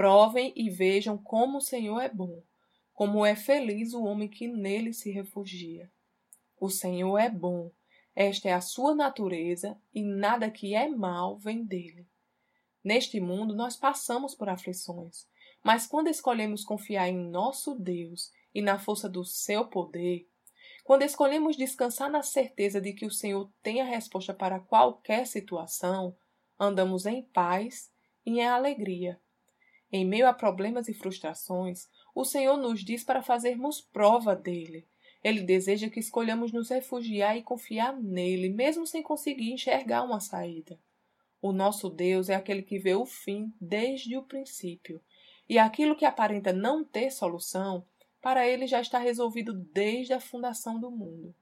Provem e vejam como o Senhor é bom, como é feliz o homem que nele se refugia. O Senhor é bom, esta é a sua natureza e nada que é mal vem dele. Neste mundo nós passamos por aflições, mas quando escolhemos confiar em nosso Deus e na força do seu poder, quando escolhemos descansar na certeza de que o Senhor tem a resposta para qualquer situação, andamos em paz e em alegria em meio a problemas e frustrações, o Senhor nos diz para fazermos prova dele. Ele deseja que escolhamos nos refugiar e confiar nele, mesmo sem conseguir enxergar uma saída. O nosso Deus é aquele que vê o fim desde o princípio, e aquilo que aparenta não ter solução, para ele já está resolvido desde a fundação do mundo.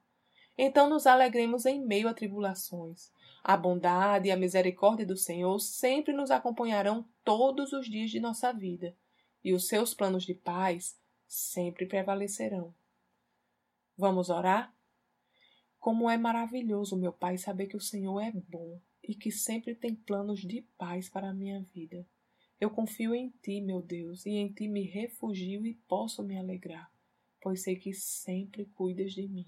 Então nos alegremos em meio a tribulações, a bondade e a misericórdia do Senhor sempre nos acompanharão todos os dias de nossa vida, e os seus planos de paz sempre prevalecerão. Vamos orar? Como é maravilhoso, meu Pai, saber que o Senhor é bom e que sempre tem planos de paz para a minha vida. Eu confio em Ti, meu Deus, e em Ti me refugio e posso me alegrar, pois sei que sempre cuidas de mim.